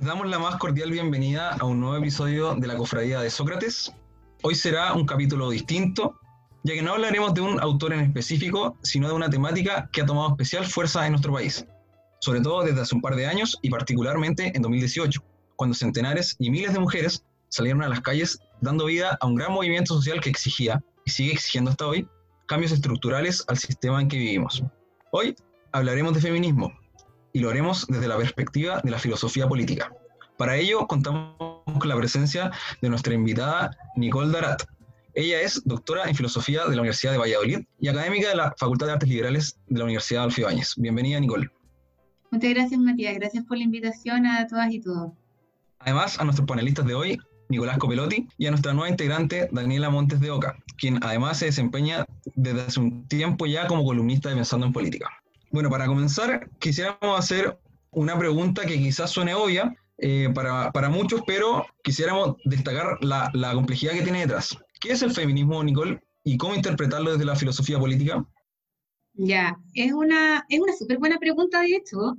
Damos la más cordial bienvenida a un nuevo episodio de la Cofradía de Sócrates. Hoy será un capítulo distinto, ya que no hablaremos de un autor en específico, sino de una temática que ha tomado especial fuerza en nuestro país, sobre todo desde hace un par de años y particularmente en 2018, cuando centenares y miles de mujeres salieron a las calles dando vida a un gran movimiento social que exigía, y sigue exigiendo hasta hoy, cambios estructurales al sistema en que vivimos. Hoy hablaremos de feminismo, y lo haremos desde la perspectiva de la filosofía política. Para ello contamos con la presencia de nuestra invitada Nicole Darat. Ella es doctora en filosofía de la Universidad de Valladolid y académica de la Facultad de Artes Liberales de la Universidad Adolfo Ibáñez. Bienvenida, Nicole. Muchas gracias, Matías. Gracias por la invitación a todas y todos. Además, a nuestros panelistas de hoy, Nicolás Copelotti, y a nuestra nueva integrante, Daniela Montes de Oca, quien además se desempeña desde hace un tiempo ya como columnista de Pensando en Política. Bueno, para comenzar, quisiéramos hacer una pregunta que quizás suene obvia eh, para, para, muchos, pero quisiéramos destacar la, la, complejidad que tiene detrás. ¿Qué es el feminismo, Nicole, y cómo interpretarlo desde la filosofía política? Ya, es una es una súper buena pregunta, de hecho,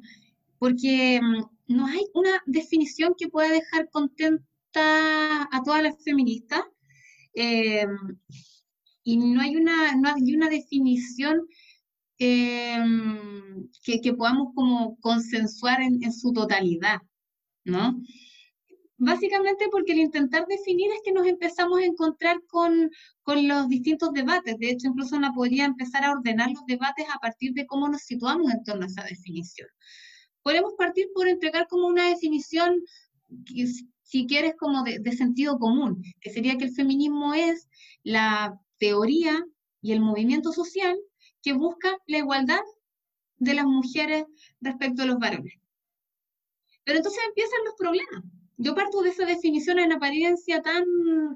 porque mm, no hay una definición que pueda dejar contenta a todas las feministas. Eh, y no hay una, no hay una definición Em, que, que, podamos como consensuar en, en, su totalidad, ¿no? Básicamente porque el intentar definir es que nos empezamos a encontrar con, con los distintos debates. De hecho, incluso uno podría empezar a ordenar los debates a partir de cómo nos situamos en torno a esa definición. Podemos partir por entregar como una definición, si quieres, como de sentido común, que sería que el feminismo es la teoría y el movimiento social que busca la igualdad de las mujeres respecto a los varones. Pero entonces empiezan los problemas. Yo parto de esa definición en apariencia tan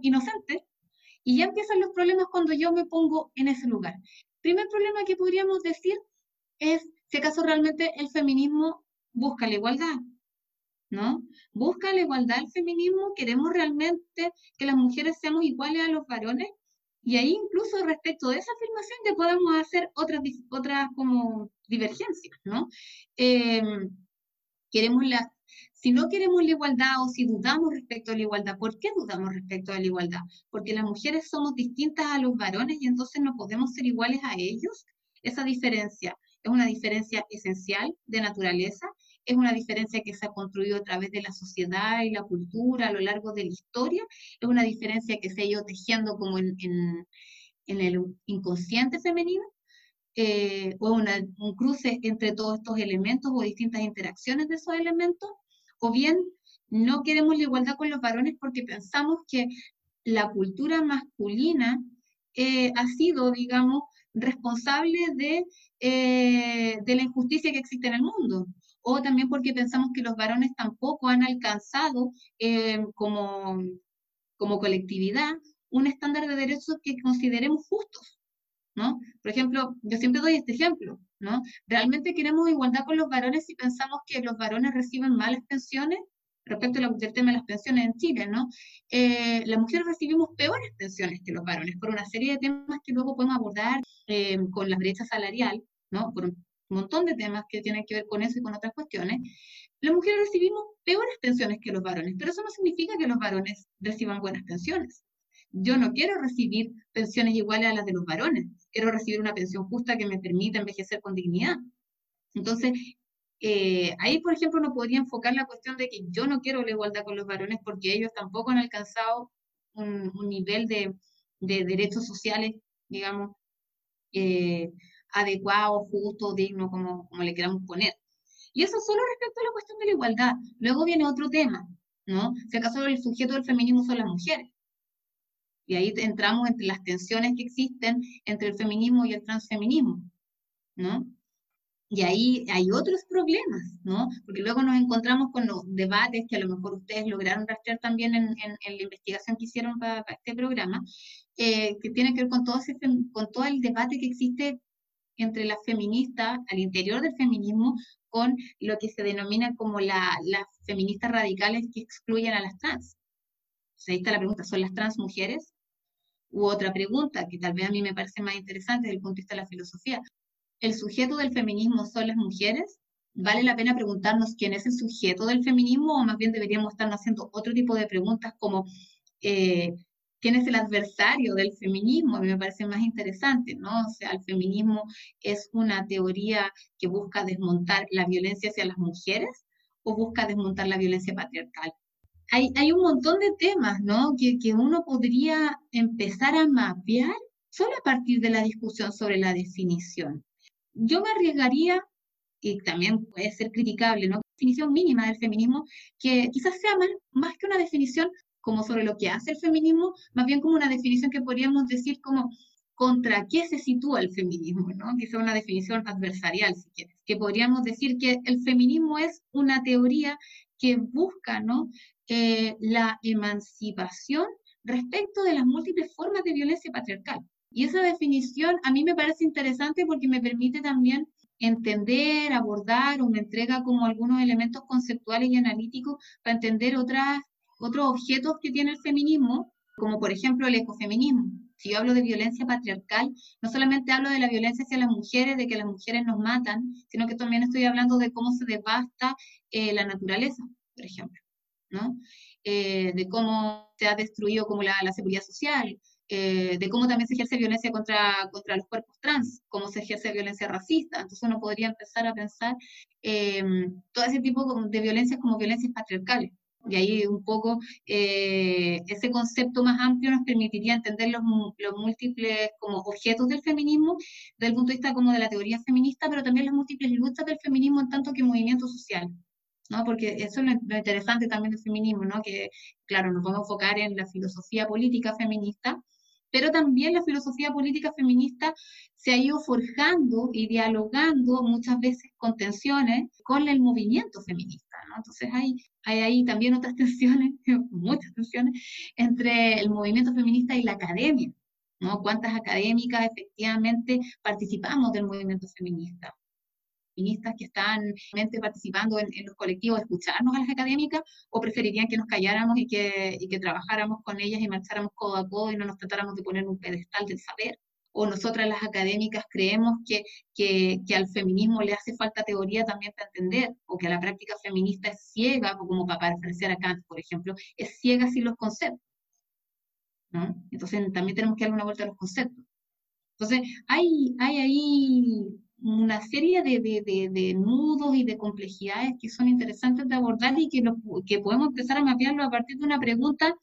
inocente y ya empiezan los problemas cuando yo me pongo en ese lugar. Primer problema que podríamos decir es si acaso realmente el feminismo busca la igualdad, ¿no? ¿Busca la igualdad el feminismo? ¿Queremos realmente que las mujeres seamos iguales a los varones? Y ahí incluso respecto de esa afirmación ya podemos hacer otras, otras como divergencias, ¿no? Em, queremos la, si no queremos la igualdad o si dudamos respecto a la igualdad, ¿por qué dudamos respecto a la igualdad? Porque las mujeres somos distintas a los varones y entonces no podemos ser iguales a ellos. Esa diferencia es una diferencia esencial de naturaleza es una diferencia que se ha construido a través de la sociedad y la cultura a lo largo de la historia, es una diferencia que se ha ido tejiendo como en, el inconsciente femenino, eh, o una, un cruce entre todos estos elementos o distintas interacciones de esos elementos, o bien no queremos la igualdad con los varones porque pensamos que la cultura masculina eh, ha sido, digamos, responsable de, eh, de la injusticia que existe en el mundo. O también porque pensamos que los varones tampoco han alcanzado eh, como, como colectividad un estándar de derechos que consideremos justos, ¿no? Por ejemplo, yo siempre doy este ejemplo, ¿no? ¿Realmente queremos igualdad con los varones si pensamos que los varones reciben malas pensiones? Respecto al tema de las pensiones en Chile, ¿no? Eh, las mujeres recibimos peores pensiones que los varones por una serie de temas que luego podemos abordar eh, con la brecha salarial, ¿no? Por, un montón de temas que tienen que ver con eso y con otras cuestiones, las mujeres recibimos peores pensiones que los varones, pero eso no significa que los varones reciban buenas pensiones. Yo no quiero recibir pensiones iguales a las de los varones, quiero recibir una pensión justa que me permita envejecer con dignidad. Entonces, eh, ahí, por ejemplo, uno podría enfocar la cuestión de que yo no quiero la igualdad con los varones porque ellos tampoco han alcanzado un, nivel de, de, derechos sociales, digamos, eh, adecuado, justo, digno, como, como le queramos poner. Y eso solo respecto a la cuestión de la igualdad. Luego viene otro tema, ¿no? Si acaso el sujeto del feminismo son las mujeres. Y ahí entramos entre las tensiones que existen entre el feminismo y el transfeminismo, ¿no? Y ahí hay otros problemas, ¿no? Porque luego nos encontramos con los debates que a lo mejor ustedes lograron rastrear también en, en, la investigación que hicieron para, este programa, eh, que tiene que ver con todo, ese, con todo el debate que existe entre las feministas, al interior del feminismo, con lo que se denomina como las feministas radicales que excluyen a las trans. ahí está la pregunta, ¿son las trans mujeres? U otra pregunta, que tal vez a mí me parece más interesante desde el punto de vista de la filosofía. ¿El sujeto del feminismo son las mujeres? ¿Vale la pena preguntarnos quién es el sujeto del feminismo o más bien deberíamos estar haciendo otro tipo de preguntas como eh, quién es el adversario del feminismo? A mí me parece más interesante, ¿no? O sea, el feminismo es una teoría que busca desmontar la violencia hacia las mujeres o busca desmontar la violencia patriarcal. Hay, hay un montón de temas, ¿no? Que, que uno podría empezar a mapear solo a partir de la discusión sobre la definición. Yo me arriesgaría y también puede ser criticable, ¿no? Definición mínima del feminismo, que quizás sea más, más que una definición como sobre lo que hace el feminismo, más bien como una definición que podríamos decir como contra qué se sitúa el feminismo, ¿no? Quizá una definición adversarial, si quieres, que podríamos decir que el feminismo es una teoría que busca, ¿no? Eh, la emancipación respecto de las múltiples formas de violencia patriarcal. Y esa definición a mí me parece interesante porque me permite también entender, abordar o me entrega como algunos elementos conceptuales y analíticos para entender otras, otros objetos que tiene el feminismo, como por ejemplo el ecofeminismo. Si yo hablo de violencia patriarcal, no solamente hablo de la violencia hacia las mujeres, de que las mujeres nos matan, sino que también estoy hablando de cómo se devasta eh, la naturaleza, por ejemplo, ¿no? Eh, de cómo se ha destruido como la, la seguridad social, eh, de cómo también se ejerce violencia contra, contra los cuerpos trans, cómo se ejerce violencia racista. Entonces uno podría empezar a pensar eh, todo ese tipo de violencias como violencias patriarcales. Y ahí un poco eh, ese concepto más amplio nos permitiría entender los, los, múltiples como objetos del feminismo desde el punto de vista como de la teoría feminista, pero también las múltiples luchas del feminismo en tanto que movimiento social. ¿No? Porque eso es lo, interesante también del feminismo, ¿no? Que, claro, nos vamos a enfocar en la filosofía política feminista, pero también la filosofía política feminista se ha ido forjando y dialogando muchas veces con tensiones con el movimiento feminista. ¿no? Entonces hay, hay ahí también otras tensiones, muchas tensiones, entre el movimiento feminista y la academia. ¿no? ¿Cuántas académicas efectivamente participamos del movimiento feminista? Feministas que están participando en, los colectivos, escucharnos a las académicas o preferirían que nos calláramos y que, y que trabajáramos con ellas y marcháramos codo a codo y no nos tratáramos de poner un pedestal del saber? o nosotras las académicas creemos que, que, que, al feminismo le hace falta teoría también para entender, o que la práctica feminista es ciega, como para referenciar a Kant, por ejemplo, es ciega sin los conceptos. ¿no? Entonces también tenemos que darle una vuelta a los conceptos. Entonces, hay, hay ahí una serie de, de, de, nudos y de complejidades que son interesantes de abordar y que, que podemos empezar a mapearlo a partir de una pregunta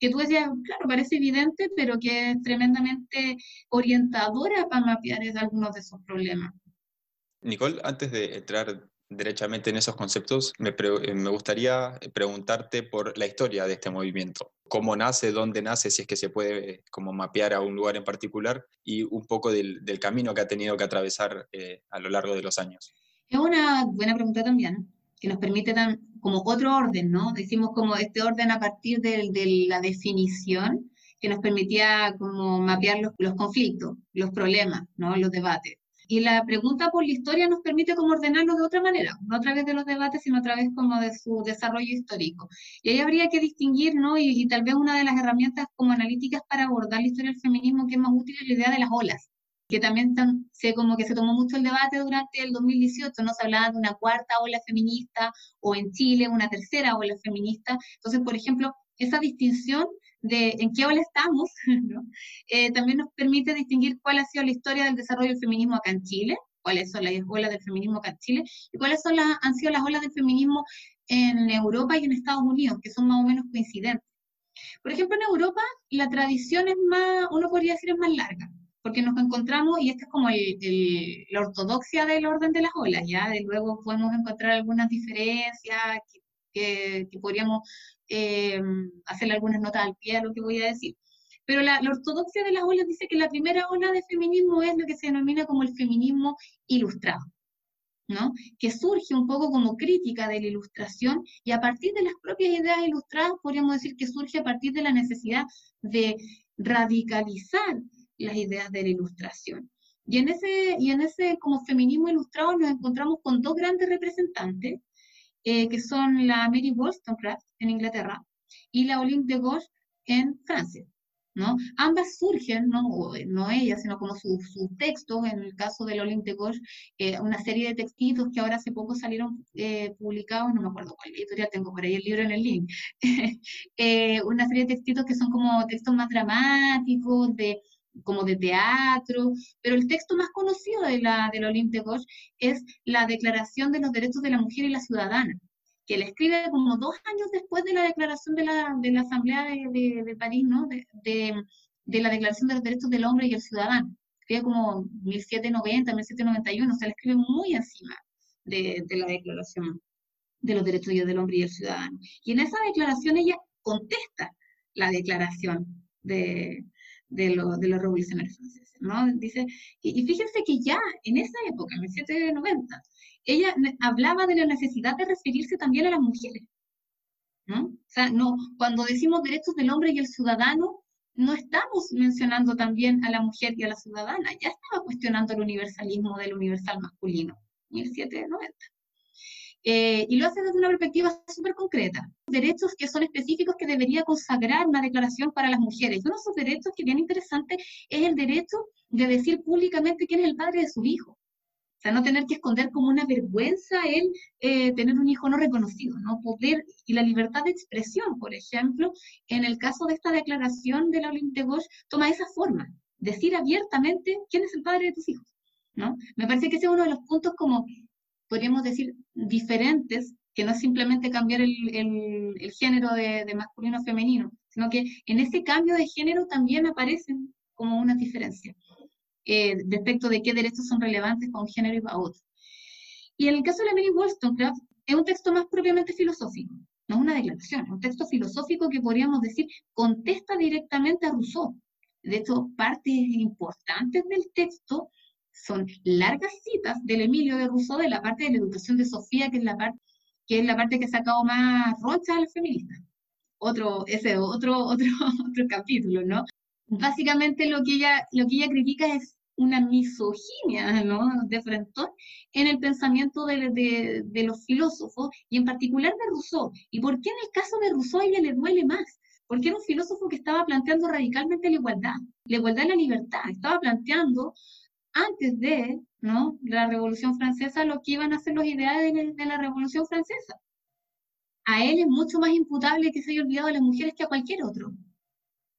que tú decías, claro, parece evidente, pero que es tremendamente orientadora para mapear algunos de esos problemas. Nicole, antes de entrar derechamente en esos conceptos, me, eh, me, gustaría preguntarte por la historia de este movimiento. ¿Cómo nace, dónde nace, si es que se puede eh, como mapear a un lugar en particular y un poco del, del camino que ha tenido que atravesar eh, a lo largo de los años? Es una buena pregunta también, que nos permite como otro orden, ¿no? Decimos como este orden a partir de, de la definición que nos permitía como mapear los, los conflictos, los problemas, ¿no? los debates. Y la pregunta por la historia nos permite como ordenarlo de otra manera, no a través de los debates, sino a través como de su desarrollo histórico. Y ahí habría que distinguir, ¿no? Y, tal vez una de las herramientas como analíticas para abordar la historia del feminismo que es más útil es la idea de las olas que también sé como que se tomó mucho el debate durante el 2018, no se hablaba de una cuarta ola feminista o en Chile una tercera ola feminista. Entonces, por ejemplo, esa distinción de en qué ola estamos, eh, también nos permite distinguir cuál ha sido la historia del desarrollo del feminismo acá en Chile, cuáles son las olas del feminismo acá en Chile, y cuáles son las, han sido las olas del feminismo en Europa y en Estados Unidos, que son más o menos coincidentes. Por ejemplo, en Europa la tradición es más, uno podría decir, es más larga, porque nos encontramos, y esta es como la ortodoxia del orden de las olas, ya, de luego podemos encontrar algunas diferencias que podríamos eh, hacerle algunas notas al pie a lo que voy a decir. Pero la, ortodoxia de las olas dice que la primera ola de feminismo es lo que se denomina como el feminismo ilustrado, ¿no? que surge un poco como crítica de la ilustración y a partir de las propias ideas ilustradas podríamos decir que surge a partir de la necesidad de radicalizar las ideas de la ilustración. Y en ese, y en ese como feminismo ilustrado nos encontramos con dos grandes representantes, eh, que son la Mary Wollstonecraft en Inglaterra y la Olympe de Gauche en Francia. ¿no? Ambas surgen, no, no ellas, sino como sus textos, en el caso de Olympe de Gauche, eh, una serie de textitos que ahora hace poco salieron eh, publicados, no me acuerdo cuál editorial, tengo por ahí el libro en el link, eh, una serie de textitos que son como textos más dramáticos, de como de teatro, pero el texto más conocido de la, de la Olympe de Gauche es la Declaración de los Derechos de la Mujer y la Ciudadana, que le escribe como dos años después de la declaración de la, de la Asamblea de, de, París, ¿no? De, de, la Declaración de los Derechos del Hombre y el Ciudadano. Escribe como 1790, 1791, o sea, le escribe muy encima de, la Declaración de los Derechos del Hombre y el Ciudadano. Y en esa declaración ella contesta la declaración de, de, lo, de los revolucionarios franceses, ¿no? Dice, y, y, fíjense que ya en esa época, en 1790, ella hablaba de la necesidad de referirse también a las mujeres. ¿no? O sea, no, cuando decimos derechos del hombre y el ciudadano, no estamos mencionando también a la mujer y a la ciudadana, ya estaba cuestionando el universalismo del universal masculino, 1790. Eh, y lo hace desde una perspectiva súper concreta. Derechos que son específicos que debería consagrar una declaración para las mujeres. Uno de esos derechos que bien interesante es el derecho de decir públicamente quién es el padre de su hijo. O sea, no tener que esconder como una vergüenza el eh, tener un hijo no reconocido, ¿no? Poder, y la libertad de expresión, por ejemplo, en el caso de esta declaración de la Gauche, toma esa forma, decir abiertamente quién es el padre de tus hijos, ¿no? Me parece que ese es uno de los puntos como, podríamos decir, diferentes, que no es simplemente cambiar el, el, género de, de masculino a femenino, sino que en ese cambio de género también aparecen como unas diferencias eh, respecto de qué derechos son relevantes un género y para otro. Y en el caso de la Mary Wollstonecraft, es un texto más propiamente filosófico, no es una declaración, es un texto filosófico que podríamos decir contesta directamente a Rousseau. De hecho, partes importantes del texto son largas citas del Emilio de Rousseau de la parte de la educación de Sofía, que es la parte que es la parte que ha sacado más rocha a la feminista. Otro, ese otro, otro, otro capítulo, ¿no? Básicamente lo que ella, lo que ella critica es una misoginia ¿no? de frente en el pensamiento de, de, los filósofos y en particular de Rousseau. ¿Y por qué en el caso de Rousseau a ella le duele más? Porque era un filósofo que estaba planteando radicalmente la igualdad, la igualdad y la libertad. Estaba planteando antes de la Revolución Francesa lo que iban a ser los ideales de, la Revolución Francesa. A él es mucho más imputable que se haya olvidado de las mujeres que a cualquier otro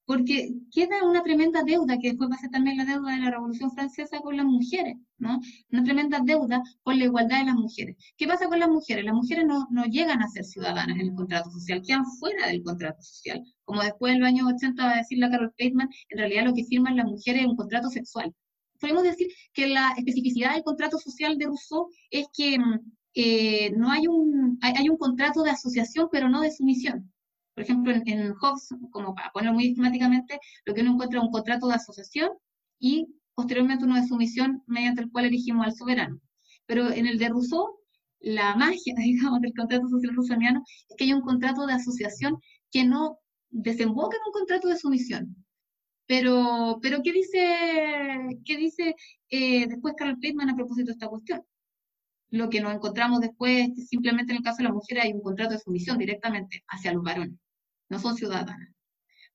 porque queda una tremenda deuda, que después va a ser también la deuda de la Revolución Francesa con las mujeres, ¿no? Una tremenda deuda con la igualdad de las mujeres. ¿Qué pasa con las mujeres? Las mujeres no, no llegan a ser ciudadanas en el contrato social, quedan fuera del contrato social. Como después en los años 80 va a decir la Carol Bateman, en realidad lo que firman las mujeres es un contrato sexual. Podemos decir que la especificidad del contrato social de Rousseau es que mm, eh, no hay un, hay, hay un contrato de asociación, pero no de sumisión. Por ejemplo, en, Hobbes, como para ponerlo muy esquemáticamente, lo que uno encuentra es un contrato de asociación y posteriormente uno de sumisión mediante el cual elegimos al soberano. Pero en el de Rousseau, la magia, digamos, del contrato social rusoniano es que hay un contrato de asociación que no desemboca en un contrato de sumisión. Pero, pero ¿qué dice, qué dice eh, después Carl Friedman a propósito de esta cuestión? Lo que nos encontramos después es que simplemente en el caso de la mujer hay un contrato de sumisión directamente hacia los varones no son ciudadanas.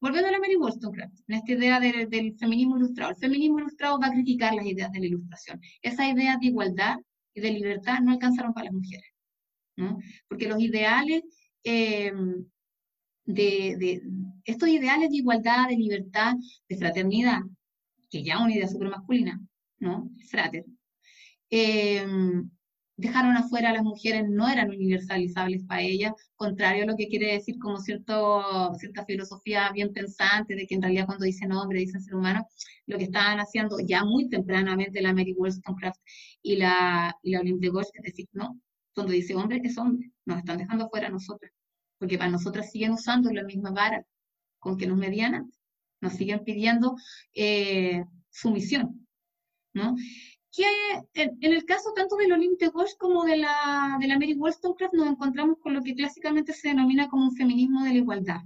Volviendo a la Mary Wollstonecraft, en esta idea del, feminismo ilustrado. El feminismo ilustrado va a criticar las ideas de la ilustración. Esa idea de igualdad y de libertad no alcanzaron para las mujeres, ¿no? Porque los ideales em, de, estos ideales de igualdad, de libertad, de fraternidad, que ya es una idea súper masculina, ¿no? Frater, eh, dejaron afuera a las mujeres, no eran universalizables para ellas, contrario a lo que quiere decir como cierto, cierta filosofía bien pensante de que en realidad cuando dicen hombre, dicen ser humano, lo que estaban haciendo ya muy tempranamente la Mary Wollstonecraft y la, y la de es decir, no, cuando dice hombre, es hombre, nos están dejando afuera a nosotras, porque para nosotras siguen usando la misma vara con que nos medían antes, nos siguen pidiendo eh, sumisión, ¿no? que en, el caso tanto del Olympe Gauche como de la, de la Mary Wollstonecraft nos encontramos con lo que clásicamente se denomina como un feminismo de la igualdad.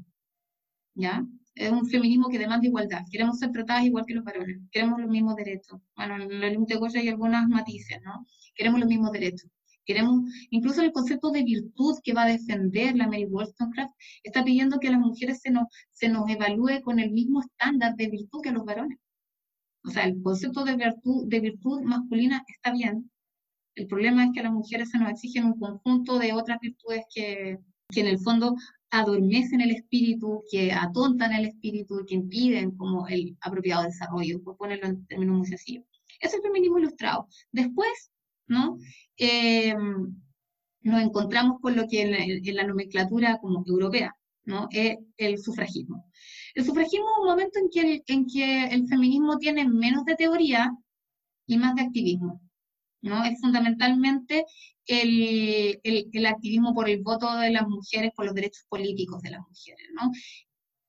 ¿Ya? Es un feminismo que demanda igualdad. Queremos ser tratadas igual que los varones. Queremos los mismos derechos. Bueno, en el Olympe Gauche hay algunas matices, ¿no? Queremos los mismos derechos. Queremos, incluso el concepto de virtud que va a defender la Mary Wollstonecraft, está pidiendo que a las mujeres se nos, se nos evalúe con el mismo estándar de virtud que a los varones. O sea, el concepto de virtud, de virtud masculina está bien. El problema es que a las mujeres se nos exigen un conjunto de otras virtudes que, que en el fondo adormecen el espíritu, que atontan el espíritu, que impiden como el apropiado desarrollo, por ponerlo en términos muy sencillos. Es el feminismo ilustrado. Después, ¿no? Eh, nos encontramos con lo que en la, nomenclatura como europea, ¿no? Es el sufragismo. El sufragismo es un momento en que el, en que el feminismo tiene menos de teoría y más de activismo. ¿no? Es fundamentalmente el, el, activismo por el voto de las mujeres, por los derechos políticos de las mujeres, ¿no?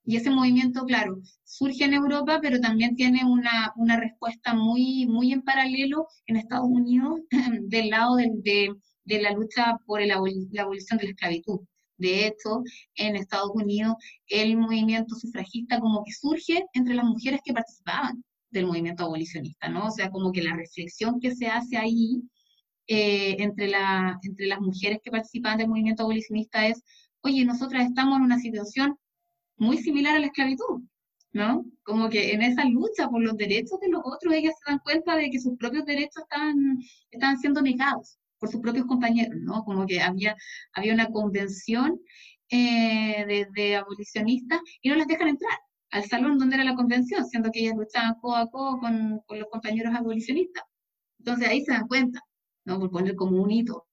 Y ese movimiento, claro, surge en Europa, pero también tiene una, una respuesta muy, muy en paralelo en Estados Unidos del lado de, de, de la lucha por la abolición de la esclavitud. De hecho, en Estados Unidos el movimiento sufragista como que surge entre las mujeres que participaban del movimiento abolicionista, ¿no? O sea, como que la reflexión que se hace ahí eh, entre, la, entre las mujeres que participan del movimiento abolicionista es, oye, nosotras estamos en una situación muy similar a la esclavitud, ¿no? Como que en esa lucha por los derechos de los otros, ellas se dan cuenta de que sus propios derechos están, están siendo negados por sus propios compañeros, ¿no? Como que había, había una convención eh, de, de abolicionistas y no las dejan entrar al salón donde era la convención, siendo que ellas luchaban codo a codo con, con, los compañeros abolicionistas. Entonces ahí se dan cuenta, ¿no? Por poner como un hito.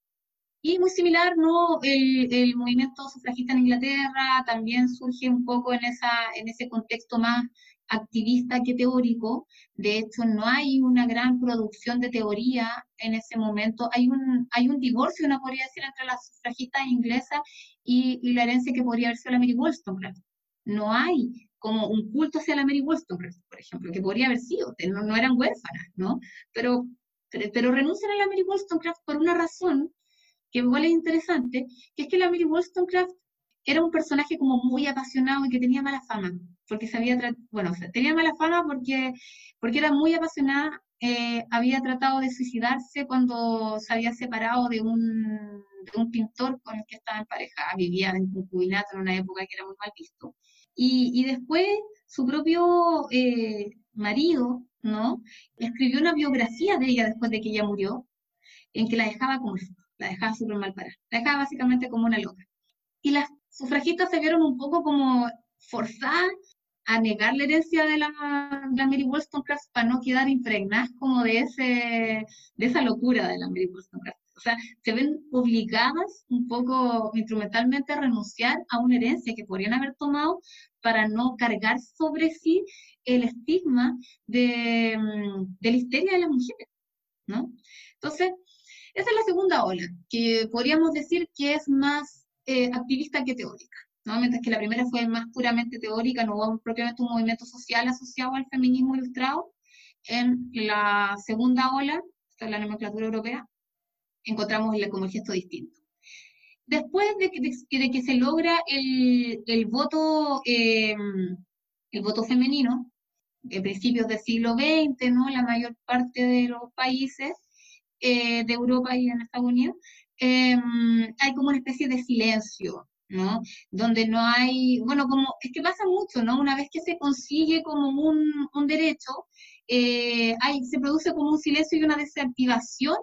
Y muy similar, ¿no? El, el, movimiento sufragista en Inglaterra también surge un poco en, esa, en ese contexto más activista que teórico. De hecho, no hay una gran producción de teoría en ese momento. Hay un, hay un divorcio, una podría decir, entre las sufragistas inglesas y, y la herencia que podría haber sido la Mary Wollstonecraft. No hay como un culto hacia la Mary Wollstonecraft, por ejemplo, que podría haber sido, no, no eran huérfanas, ¿no? Pero, pero, renuncian a la Mary Wollstonecraft por una razón que igual es interesante, que es que la Mary Wollstonecraft era un personaje como muy apasionado y que tenía mala fama, porque sabía, bueno, tenía mala fama porque, porque era muy apasionada, eh, había tratado de suicidarse cuando se había separado de un, de un pintor con el que estaba en pareja, vivía en concubinato en una época que era muy mal visto. Y, después su propio eh, marido, ¿no? Escribió una biografía de ella después de que ella murió, en que la dejaba como la dejaba súper mal parada, la dejaba básicamente como una loca. Y las sufragistas se vieron un poco como forzadas a negar la herencia de la, de la Mary Wollstonecraft para no quedar impregnadas como de, ese, de esa locura de la Mary Wollstonecraft. O sea, se ven obligadas un poco instrumentalmente a renunciar a una herencia que podrían haber tomado para no cargar sobre sí el estigma de, mm, de la histeria de las mujeres, ¿no? Entonces, esa es la segunda ola, que podríamos decir que es más eh, activista que teórica. ¿no? Mientras que la primera fue más puramente teórica, no hubo propiamente un movimiento social asociado al feminismo ilustrado. En la segunda ola, esta es la nomenclatura europea, encontramos como el gesto distinto. Después de que, de, que se logra el, el voto, em, el voto femenino, en principios del siglo XX, ¿no? la mayor parte de los países eh, de Europa y en Estados Unidos, em, hay como una especie de silencio, ¿no? Donde no hay, bueno, como, es que pasa mucho, ¿no? Una vez que se consigue como un, un derecho, eh, se produce como un silencio y una desactivación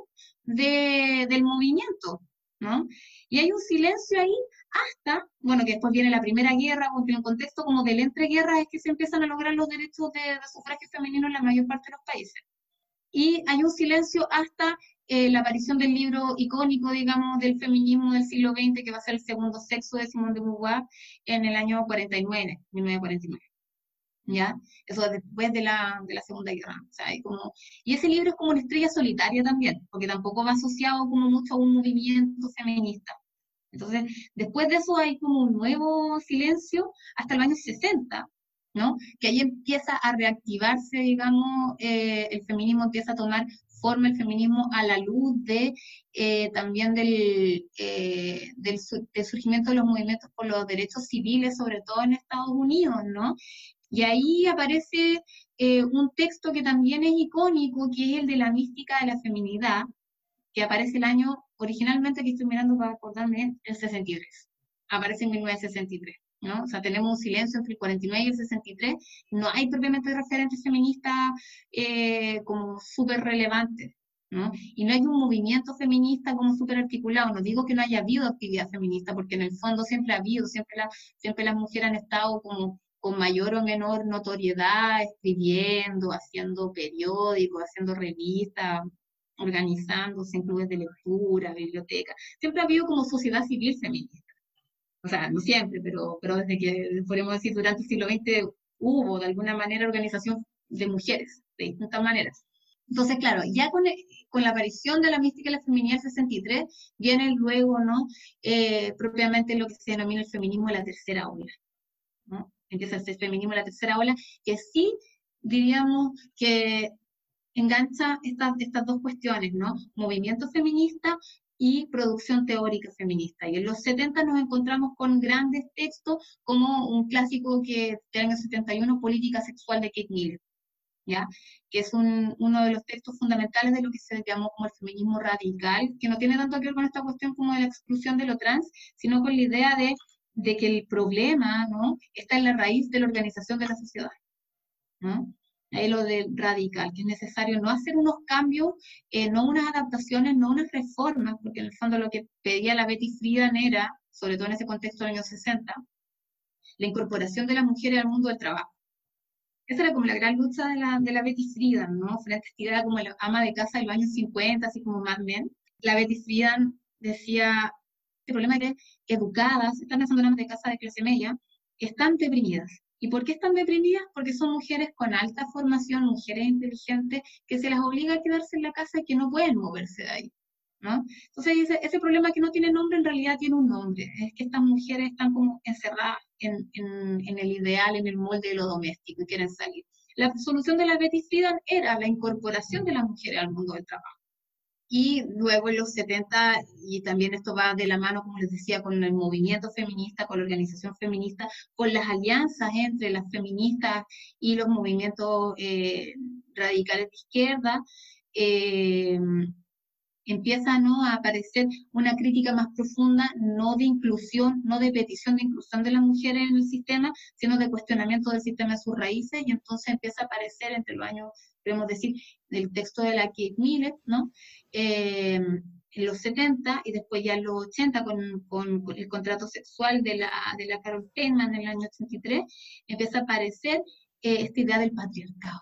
de, del movimiento, ¿no? Y hay un silencio ahí hasta, bueno, que después viene la Primera Guerra, o en un contexto como del entreguerras es que se empiezan a lograr los derechos de, sufragio femenino en la mayor parte de los países. Y hay un silencio hasta eh, la aparición del libro icónico, digamos, del feminismo del siglo XX, que va a ser el segundo sexo de Simone de Beauvoir en el año 49, 1949. ¿ya? Eso después de la, de la Segunda Guerra. O sea, como, y ese libro es como una estrella solitaria también, porque tampoco va asociado como mucho a un movimiento feminista. Entonces, después de eso hay como un nuevo silencio hasta el año 60, Que ahí empieza a reactivarse, digamos, eh, el feminismo empieza a tomar forma el feminismo a la luz de eh, también del, eh, del, surgimiento de los movimientos por los derechos civiles, sobre todo en Estados Unidos, ¿no? Y ahí aparece un texto que también es icónico, que es el de la mística de la feminidad, que aparece el año, originalmente que estoy mirando para acordarme, el 63. Aparece en 1963. O sea, tenemos un silencio entre el 49 y el 63. No hay propiamente referentes feministas eh, como súper relevantes. ¿no? Y no hay un movimiento feminista como súper articulado. No digo que no haya habido actividad feminista, porque en el fondo siempre ha habido, siempre las mujeres han estado como con mayor o menor notoriedad, escribiendo, haciendo periódicos, haciendo revistas, organizándose en clubes de lectura, bibliotecas. Siempre ha habido como sociedad civil feminista. O sea, no siempre, pero, pero desde que, podemos decir, durante el siglo XX hubo de alguna manera organización de mujeres, de distintas maneras. Entonces, claro, ya con, con la aparición de la mística y la feminidad 63, viene luego, ¿no? Eh, propiamente lo que se denomina el feminismo de la tercera ola, ¿no? Empieza el feminismo de la tercera ola, que sí diríamos que engancha estas, estas dos cuestiones, ¿no? Movimiento feminista y producción teórica feminista. Y en los 70 nos encontramos con grandes textos como un clásico que del año 71, Política Sexual de Kate Miller, ¿ya? que es un, uno de los textos fundamentales de lo que se llamó como el feminismo radical, que no tiene tanto que ver con esta cuestión como de la exclusión de lo trans, sino con la idea de, de que el problema ¿no? está en la raíz de la organización de la sociedad. ¿no? Ahí lo de radical, que es necesario no hacer unos cambios, eh, no unas adaptaciones, no unas reformas, porque en el fondo lo que pedía la Betty Friedan era, sobre todo en ese contexto del año 60, la incorporación de las mujeres al mundo del trabajo. Esa era como la gran lucha de la, de la Betty Friedan, ¿no? Frente a como la ama de casa de los años 50, así como Mad Men. La Betty Friedan decía, el problema es que educadas, están en amas de casa de clase media, están deprimidas ¿Y por qué están deprimidas? Porque son mujeres con alta formación, mujeres inteligentes, que se las obliga a quedarse en la casa y que no pueden moverse de ahí. ¿no? Entonces ese, problema que no tiene nombre en realidad tiene un nombre, es que estas mujeres están como encerradas en, en, en el ideal, en el molde de lo doméstico y quieren salir. La solución de la Betty Friedan era la incorporación de las mujeres al mundo del trabajo. Y luego en los 70, y también esto va de la mano, como les decía, con el movimiento feminista, con la organización feminista, con las alianzas entre las feministas y los movimientos eh, radicales de izquierda, eh, empieza a aparecer una crítica más profunda, no de inclusión, no de petición de inclusión de las mujeres en el sistema, sino de cuestionamiento del sistema de sus raíces, y entonces empieza a aparecer entre los años podemos decir, del texto de la Kate Millett, ¿no? Eh, en los 70 y después ya en los 80 con, el contrato sexual de la, de la Carol Penman en el año 83, empieza a aparecer eh, esta idea del patriarcado.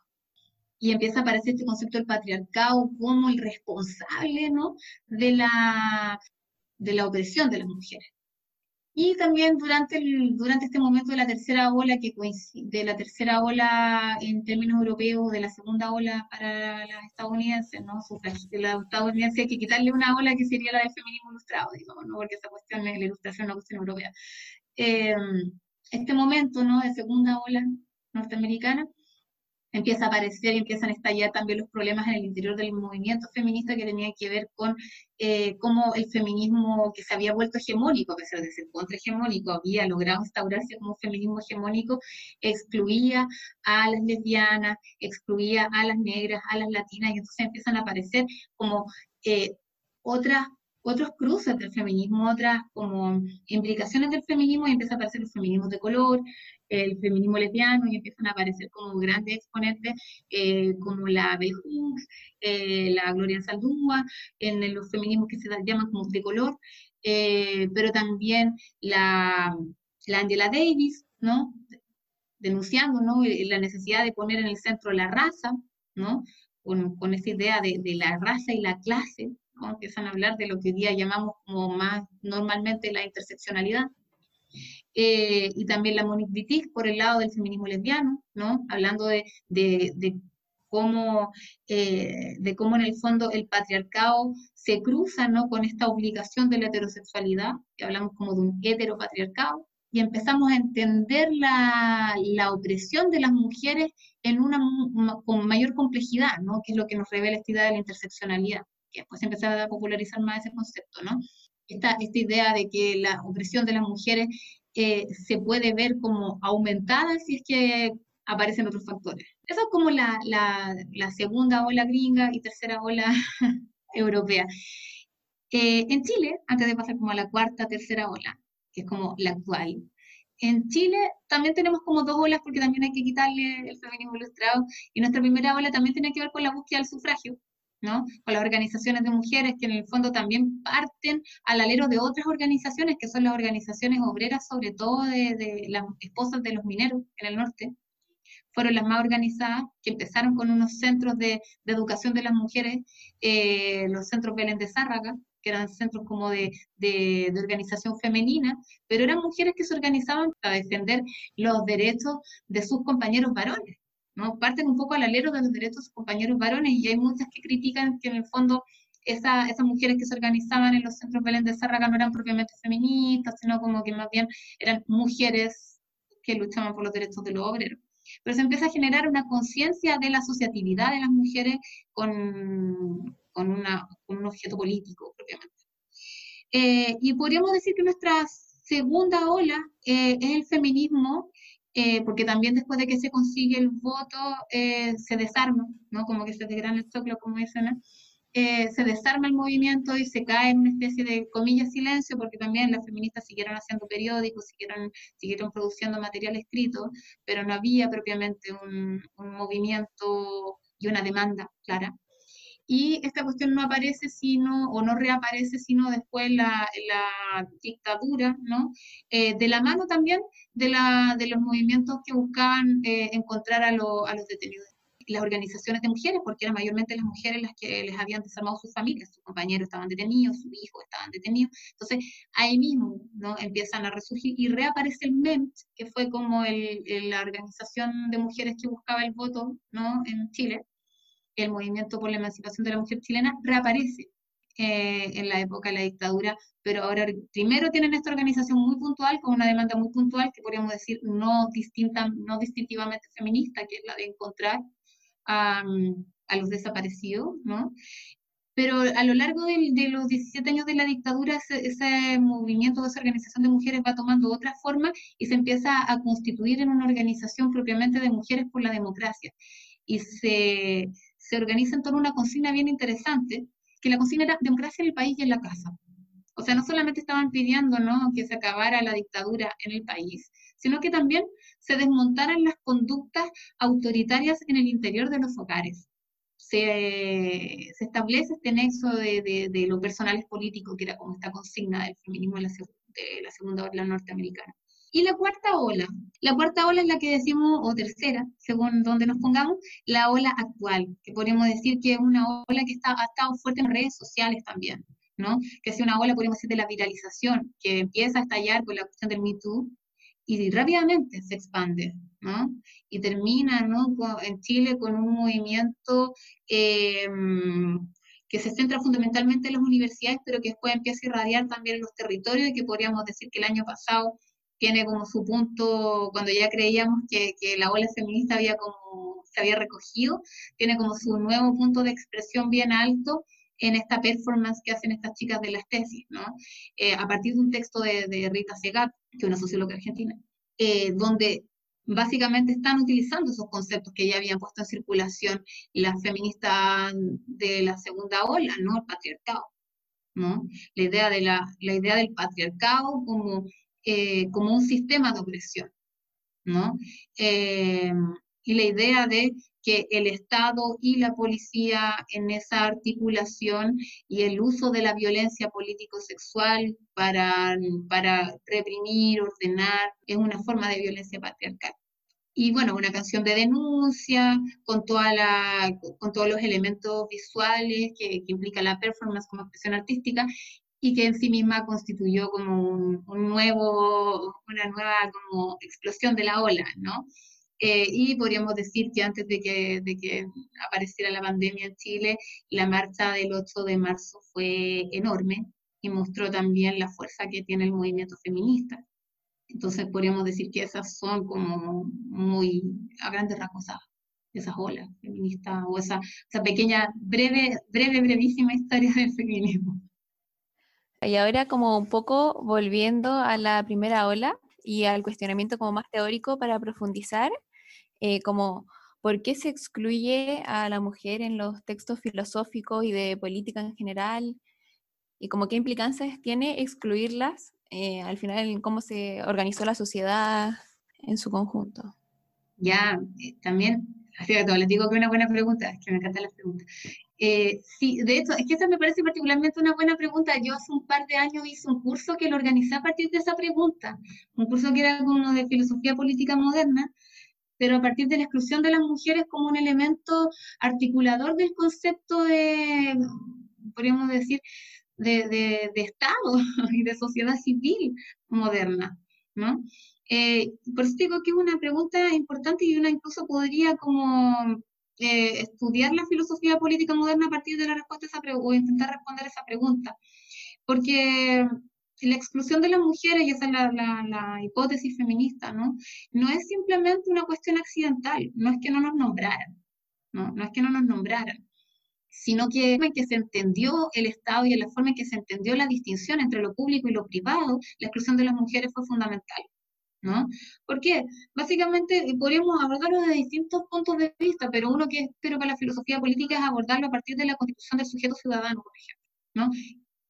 Y empieza a aparecer este concepto del patriarcado como el responsable ¿no? de, la, de la opresión de las mujeres. Y también durante, el, durante este momento de la tercera ola, que de la tercera ola en términos europeos, de la segunda ola para las estadounidenses, ¿no? La estadounidense hay que quitarle una ola que sería la del feminismo ilustrado, digamos, ¿no? Porque esa cuestión es la ilustración, una cuestión europea. Eh, este momento, ¿no? De segunda ola norteamericana, empieza a aparecer y empiezan a estallar también los problemas en el interior del movimiento feminista que tenía que ver con eh, cómo el feminismo que se había vuelto hegemónico, a pesar de ser contrahegemónico, había logrado instaurarse como feminismo hegemónico, excluía a las lesbianas, excluía a las negras, a las latinas, y entonces empiezan a aparecer como eh, otras otros cruces del feminismo, otras como implicaciones del feminismo, y empiezan a aparecer los feminismos de color, el feminismo lesbiano y empiezan a aparecer como grandes exponentes eh, como la Bell Hooks, eh, la Gloria Saldúa, en los feminismos que se llaman como de color, eh, pero también la, la, Angela Davis, ¿no? denunciando ¿no? la necesidad de poner en el centro la raza, ¿no? con, con esa idea de, de, la raza y la clase, ¿no? empiezan a hablar de lo que hoy día llamamos como más normalmente la interseccionalidad. Eh, y también la Monique Wittig por el lado del feminismo lesbiano, ¿no? Hablando de, de, de cómo, eh, de cómo en el fondo el patriarcado se cruza, ¿no? Con esta obligación de la heterosexualidad, que hablamos como de un heteropatriarcado, y empezamos a entender la, la opresión de las mujeres en una, con mayor complejidad, ¿no? Que es lo que nos revela esta idea de la interseccionalidad, que después empezar a popularizar más ese concepto, ¿no? Esta, esta idea de que la opresión de las mujeres eh, se puede ver como aumentada si es que aparecen otros factores. Eso es como la, la, la segunda ola gringa y tercera ola europea. Eh, en Chile, antes de pasar como a la cuarta, tercera ola, que es como la actual, en Chile también tenemos como dos olas porque también hay que quitarle el feminismo ilustrado y nuestra primera ola también tiene que ver con la búsqueda del sufragio, ¿no? Con las organizaciones de mujeres que en el fondo también parten al alero de otras organizaciones que son las organizaciones obreras, sobre todo de, las esposas de los mineros en el norte, fueron las más organizadas, que empezaron con unos centros de, educación de las mujeres, eh, los centros Belén de Zárraga, que eran centros como de, de, organización femenina, pero eran mujeres que se organizaban para defender los derechos de sus compañeros varones, Parten un poco al alero de los derechos de sus compañeros varones y hay muchas que critican que en el fondo esa, esas mujeres que se organizaban en los centros Belén de Zárraga no eran propiamente feministas, sino como que más bien eran mujeres que luchaban por los derechos de los obreros. Pero se empieza a generar una conciencia de la asociatividad de las mujeres con, con, una, un objeto político propiamente. Eh, y podríamos decir que nuestra segunda ola eh, es el feminismo, eh, porque también después de que se consigue el voto se desarma, ¿no? como que se desgrana el choclo, como dicen, se desarma el movimiento y se cae en una especie de comillas silencio, porque también las feministas siguieron haciendo periódicos, siguieron, siguieron produciendo material escrito, pero no había propiamente un, un movimiento y una demanda clara y esta cuestión no aparece sino, o no reaparece sino después la, la dictadura, ¿no? Eh, de la mano también de, la, de los movimientos que buscaban eh, encontrar a, a los detenidos las organizaciones de mujeres, porque eran mayormente las mujeres las que les habían desarmado sus familias, sus compañeros estaban detenidos, sus hijos estaban detenidos, entonces ahí mismo ¿no? empiezan a resurgir y reaparece el MEMT, que fue como el, la organización de mujeres que buscaba el voto ¿no? en Chile, el movimiento por la emancipación de la mujer chilena reaparece eh, en la época de la dictadura, pero ahora primero tienen esta organización muy puntual, con una demanda muy puntual, que podríamos decir no, distinta, no distintivamente feminista, que es la de encontrar a, los desaparecidos, ¿no? Pero a lo largo de, los 17 años de la dictadura, ese, ese, movimiento, esa organización de mujeres va tomando otra forma y se empieza a constituir en una organización propiamente de mujeres por la democracia. Y se, se organiza en torno a una consigna bien interesante, que la consigna era democracia en el país y en la casa. O sea, no solamente estaban pidiendo ¿no? que se acabara la dictadura en el país, sino que también se desmontaran las conductas autoritarias en el interior de los hogares. Se, se establece este nexo de, de, de, lo personal es político, que era como esta consigna del feminismo de la, de la segunda ola norteamericana. Y la cuarta ola. La cuarta ola es la que decimos, o tercera, según donde nos pongamos, la ola actual, que podríamos decir que es una ola que está, ha estado fuerte en redes sociales también, ¿no? Que es una ola, podríamos decir, de la viralización, que empieza a estallar con la cuestión del Me Too y rápidamente se expande, ¿no? Y termina, ¿no? En Chile con un movimiento em, que se centra fundamentalmente en las universidades, pero que después empieza a irradiar también en los territorios y que podríamos decir que el año pasado tiene como su punto, cuando ya creíamos que, que, la ola feminista había como, se había recogido, tiene como su nuevo punto de expresión bien alto en esta performance que hacen estas chicas de las tesis, ¿no? Eh, a partir de un texto de, de, Rita Segat, que es una socióloga argentina, eh, donde básicamente están utilizando esos conceptos que ya habían puesto en circulación las feministas de la segunda ola, ¿no? El patriarcado, ¿no? La idea, de la, la idea del patriarcado como eh, como un sistema de opresión, ¿no? Eh, y la idea de que el Estado y la policía en esa articulación y el uso de la violencia político-sexual para, para reprimir, ordenar, es una forma de violencia patriarcal. Y bueno, una canción de denuncia con, toda la, con todos los elementos visuales que, que implica la performance como expresión artística y que en sí misma constituyó como un, nuevo, una nueva como explosión de la ola, ¿no? Eh, y podríamos decir que antes de que, de que apareciera la pandemia en Chile, la marcha del 8 de marzo fue enorme y mostró también la fuerza que tiene el movimiento feminista. Entonces podríamos decir que esas son como muy a grandes rasgos esas olas feministas o esa, esa pequeña, breve, breve, brevísima historia del feminismo. Y ahora como un poco volviendo a la primera ola y al cuestionamiento como más teórico para profundizar, eh, como ¿por qué se excluye a la mujer en los textos filosóficos y de política en general? ¿Y como qué implicancias tiene excluirlas eh, al final en cómo se organizó la sociedad en su conjunto? Ya, eh, también, fíjate, les digo que una buena pregunta, es que me encantan las preguntas. Eh, sí, de hecho, es que esa me parece particularmente una buena pregunta. Yo hace un par de años hice un curso que lo organizé a partir de esa pregunta, un curso que era como de filosofía política moderna, pero a partir de la exclusión de las mujeres como un elemento articulador del concepto de, podríamos decir, de, de, de Estado y de sociedad civil moderna, ¿no? Eh, por eso digo que es una pregunta importante y una incluso podría como eh, estudiar la filosofía política moderna a partir de la respuesta a esa pregunta o intentar responder esa pregunta. Porque la exclusión de las mujeres, y esa es la, la, hipótesis feminista, ¿no? No es simplemente una cuestión accidental, no es que no nos nombraran, ¿no? No es que no nos nombraran, sino que en que se entendió el Estado y en la forma en que se entendió la distinción entre lo público y lo privado, la exclusión de las mujeres fue fundamental. ¿No? ¿Por qué? Básicamente podríamos abordarlo desde distintos puntos de vista, pero uno que espero para la filosofía política es abordarlo a partir de la constitución del sujeto ciudadano, por ejemplo, ¿no?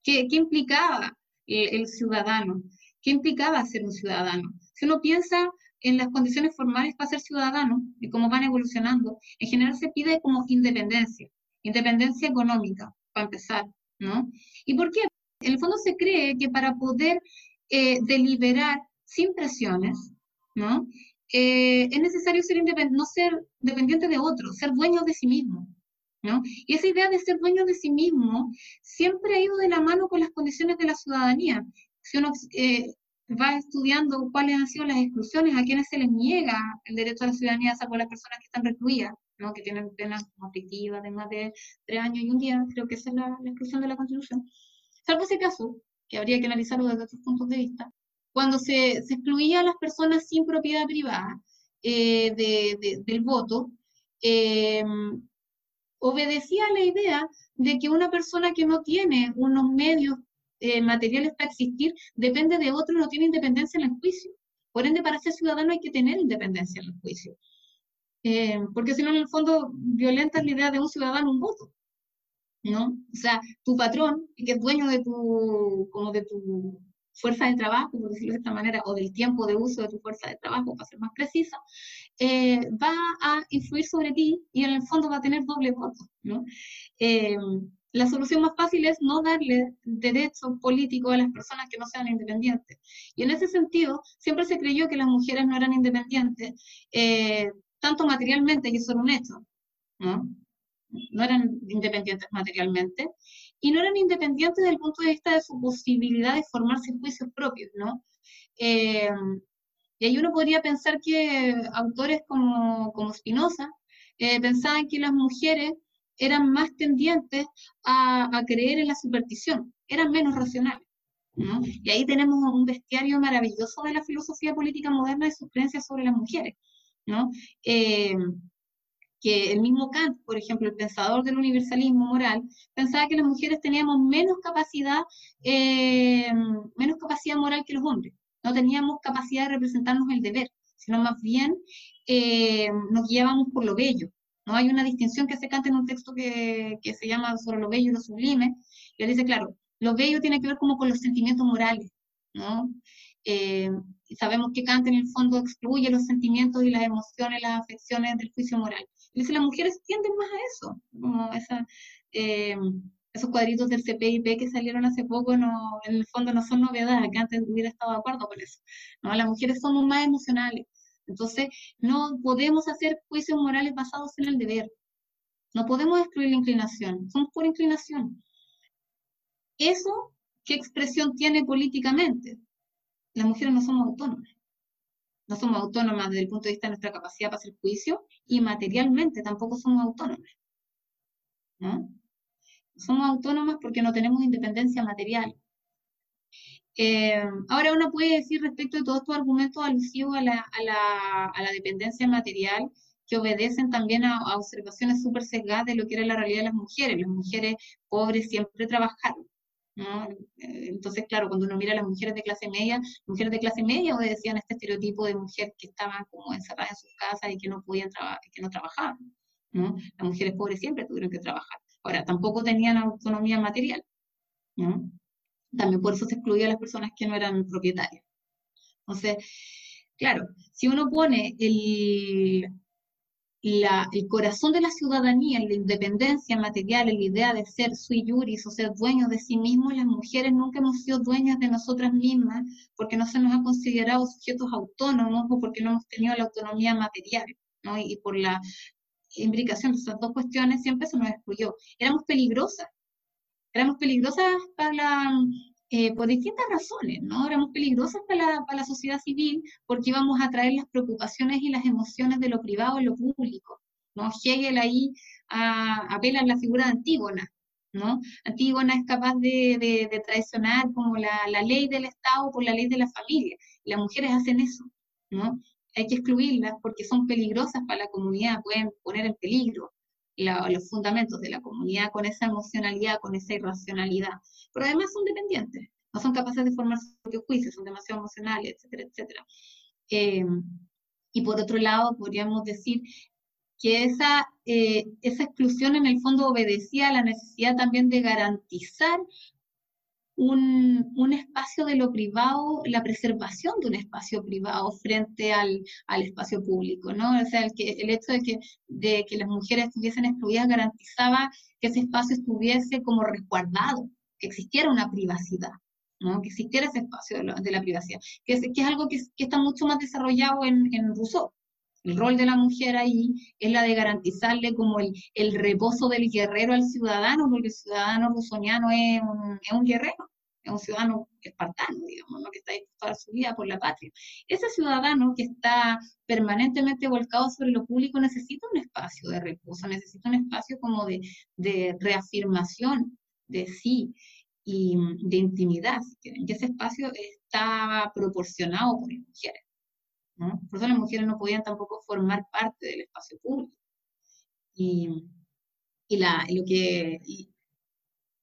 ¿Qué, qué implicaba el, ciudadano? ¿Qué implicaba ser un ciudadano? Si uno piensa en las condiciones formales para ser ciudadano y cómo van evolucionando, en general se pide como independencia, independencia económica, para empezar, ¿no? ¿Y por qué? En el fondo se cree que para poder eh, deliberar sin presiones, ¿no? Eh, es necesario ser no ser dependiente de otros, ser dueño de sí mismo, ¿no? Y esa idea de ser dueño de sí mismo siempre ha ido de la mano con las condiciones de la ciudadanía. Si uno eh, va estudiando cuáles han sido las exclusiones, a quienes se les niega el derecho a la ciudadanía, salvo las personas que están recluidas, ¿no? que tienen penas aflictivas de más de tres años y un día, creo que esa es la, la exclusión de la Constitución. Salvo ese caso, que habría que analizarlo desde otros puntos de vista, cuando se, se excluía a las personas sin propiedad privada eh, de, del voto, eh, obedecía a la idea de que una persona que no tiene unos medios eh, materiales para existir depende de otro no tiene independencia en el juicio. Por ende, para ser ciudadano hay que tener independencia en el juicio. porque si no, en el fondo, violentas la idea de un ciudadano un voto. ¿no? O sea, tu patrón, que es dueño de tu, como de tu fuerza de trabajo, por decirlo de esta manera, o del tiempo de uso de tu fuerza de trabajo, para ser más precisa, eh, va a influir sobre ti y en el fondo va a tener doble voto. ¿no? Eh, la solución más fácil es no darle derecho político a las personas que no sean independientes. Y en ese sentido, siempre se creyó que las mujeres no eran independientes, eh, tanto materialmente, y eso era un hecho, ¿no? No eran independientes materialmente, y no eran independientes desde el punto de vista de su posibilidad de formarse juicios propios, ¿no? Eh, y ahí uno podría pensar que autores como, como Spinoza eh, pensaban que las mujeres eran más tendientes a, a, creer en la superstición, eran menos racionales. ¿no? Y ahí tenemos un bestiario maravilloso de la filosofía política moderna y sus creencias sobre las mujeres. ¿no? Eh, que el mismo Kant, por ejemplo, el pensador del universalismo moral, pensaba que las mujeres teníamos menos capacidad, eh, menos capacidad moral que los hombres. No teníamos capacidad de representarnos el deber, sino más bien eh, nos guiábamos por lo bello. ¿no? Hay una distinción que hace Kant en un texto que, que se llama sobre lo bello y lo sublime, y él dice, claro, lo bello tiene que ver como con los sentimientos morales, ¿no? Eh, sabemos que Kant en el fondo excluye los sentimientos y las emociones, las afecciones del juicio moral. Dice, las mujeres tienden más a eso, como eh, esos cuadritos del CPIP que salieron hace poco, no, en el fondo no son novedades, que antes hubiera estado de acuerdo con eso. ¿no? Las mujeres somos más emocionales, entonces no podemos hacer juicios morales basados en el deber. No podemos excluir la inclinación, somos por inclinación. ¿Eso qué expresión tiene políticamente? Las mujeres no somos autónomas no somos autónomas desde el punto de vista de nuestra capacidad para hacer juicio y materialmente tampoco somos autónomas. ¿no? Somos autónomas porque no tenemos independencia material. Eh, ahora uno puede decir respecto de todos estos argumentos alusivos a la, a la, a la dependencia material que obedecen también a, a observaciones súper sesgadas de lo que era la realidad de las mujeres. Las mujeres pobres siempre trabajaron, ¿no? Entonces, claro, cuando uno mira a las mujeres de clase media, mujeres de clase media obedecían este estereotipo de mujer que estaban como encerradas en sus casas y que no podían trabajar, que no trabajaban. Las mujeres pobres siempre tuvieron que trabajar. Ahora, tampoco tenían autonomía material. También por eso se excluía a las personas que no eran propietarias. Entonces, claro, si uno pone el, el corazón de la ciudadanía, la independencia material, la idea de ser sui juris, o ser dueños de sí mismos, las mujeres nunca hemos sido dueñas de nosotras mismas porque no se nos ha considerado sujetos autónomos o porque no hemos tenido la autonomía material, ¿no? Y, por la imbricación de esas dos cuestiones siempre se nos excluyó. Éramos peligrosas, éramos peligrosas para la, eh, por distintas razones, ¿no? Éramos peligrosas para la, para la, sociedad civil porque íbamos a traer las preocupaciones y las emociones de lo privado en lo público, ¿no? Hegel ahí apela a la figura de Antígona, ¿no? Antígona es capaz de, traicionar como la, ley del Estado por la ley de la familia, las mujeres hacen eso, ¿no? Hay que excluirlas porque son peligrosas para la comunidad, pueden poner en peligro los fundamentos de la comunidad con esa emocionalidad, con esa irracionalidad. Pero además son dependientes, no son capaces de formar su propio juicio, son demasiado emocionales, etcétera, etcétera. Eh, y por otro lado, podríamos decir que esa, eh, esa exclusión en el fondo obedecía a la necesidad también de garantizar un, espacio de lo privado, la preservación de un espacio privado frente al, espacio público, ¿no? O sea, el, que, el hecho de que, de que las mujeres estuviesen excluidas garantizaba que ese espacio estuviese como resguardado, que existiera una privacidad, ¿no? Que existiera ese espacio de, la, privacidad, que es, que es algo que, está mucho más desarrollado en, en Rousseau. El rol de la mujer ahí es la de garantizarle como el, el reposo del guerrero al ciudadano, porque el ciudadano rusoniano es un, es un guerrero es un ciudadano espartano, digamos, ¿no? que está dispuesto a su vida por la patria. Ese ciudadano que está permanentemente volcado sobre lo público necesita un espacio de reposo, necesita un espacio como de, de reafirmación de sí y de intimidad, y ese espacio está proporcionado por las mujeres. ¿no? Por eso las mujeres no podían tampoco formar parte del espacio público. Y, y la, lo que,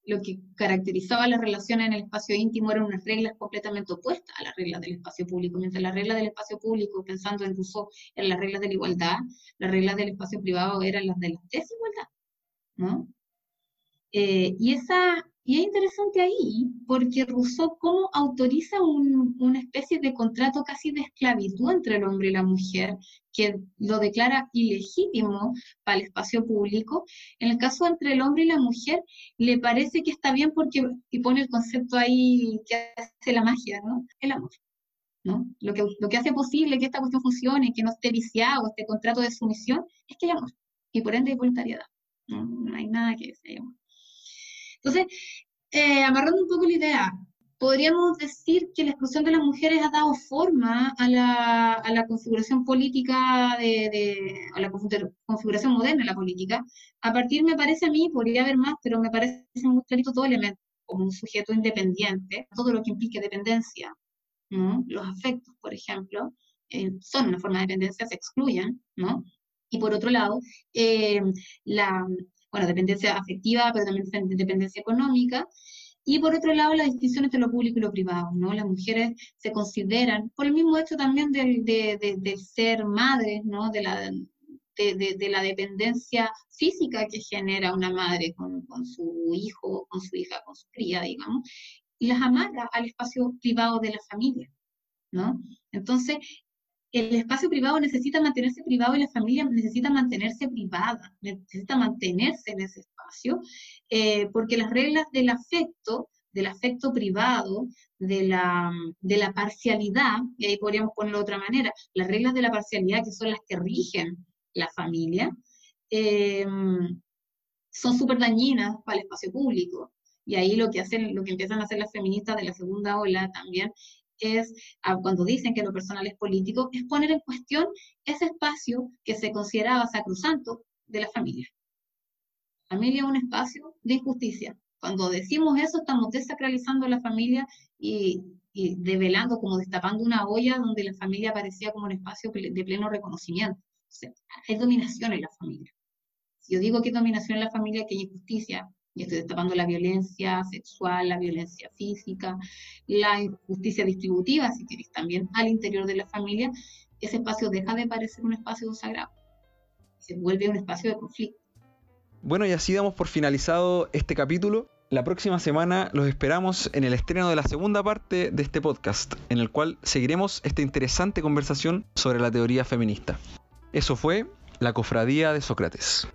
lo que caracterizaba las relaciones en el espacio íntimo eran unas reglas completamente opuestas a las reglas del espacio público, mientras las reglas del espacio público, pensando en Rousseau, eran las reglas de la igualdad, las reglas del espacio privado eran las de la desigualdad, ¿no? Eh, y esa, y es interesante ahí, porque Rousseau cómo autoriza una especie de contrato casi de esclavitud entre el hombre y la mujer, que lo declara ilegítimo para el espacio público. En el caso entre el hombre y la mujer, le parece que está bien porque, y pone el concepto ahí que hace la magia, ¿no? El amor. ¿no? Lo, que, lo que hace posible que esta cuestión funcione, que no esté viciado este contrato de sumisión, es que hay amor, y por ende hay voluntariedad. No, no hay nada que decir, amor. Entonces, eh, amarrando un poco la idea, podríamos decir que la exclusión de las mujeres ha dado forma a la, a la configuración política, de, de, a la configuración moderna de la política. A partir, me parece a mí, podría haber más, pero me parece muy clarito todo elemento, como un sujeto independiente, todo lo que implique dependencia, ¿no? los afectos, por ejemplo, eh, son una forma de dependencia, se excluyen, ¿no? Y por otro lado, eh, la, bueno, dependencia afectiva, pero también dependencia económica. Y por otro lado, la distinción entre lo público y lo privado, ¿no? Las mujeres se consideran, por el mismo hecho también del, de, ser madres, ¿no? De la, de, la dependencia física que genera una madre con, con, su hijo, con su hija, con su cría, digamos, y las amarra al espacio privado de la familia, ¿no? Entonces, el espacio privado necesita mantenerse privado y la familia necesita mantenerse privada, necesita mantenerse en ese espacio, eh, porque las reglas del afecto, del afecto privado, de la, de la parcialidad, y ahí podríamos ponerlo de otra manera, las reglas de la parcialidad que son las que rigen la familia, em, son súper dañinas para el espacio público. Y ahí lo que hacen, lo que empiezan a hacer las feministas de la segunda ola también es, cuando dicen que lo personal es político, es poner en cuestión ese espacio que se consideraba sacrosanto de la familia. Familia es un espacio de injusticia. Cuando decimos eso, estamos desacralizando la familia y, y develando, como destapando una olla donde la familia aparecía como un espacio de pleno reconocimiento. hay dominación en la familia. Si yo digo que hay dominación en la familia, que hay injusticia, y estoy destapando la violencia sexual, la violencia física, la injusticia distributiva, si queréis, también al interior de la familia, ese espacio deja de parecer un espacio sagrado, se vuelve un espacio de conflicto. Bueno, y así damos por finalizado este capítulo. La próxima semana los esperamos en el estreno de la segunda parte de este podcast, en el cual seguiremos esta interesante conversación sobre la teoría feminista. Eso fue la Cofradía de Sócrates.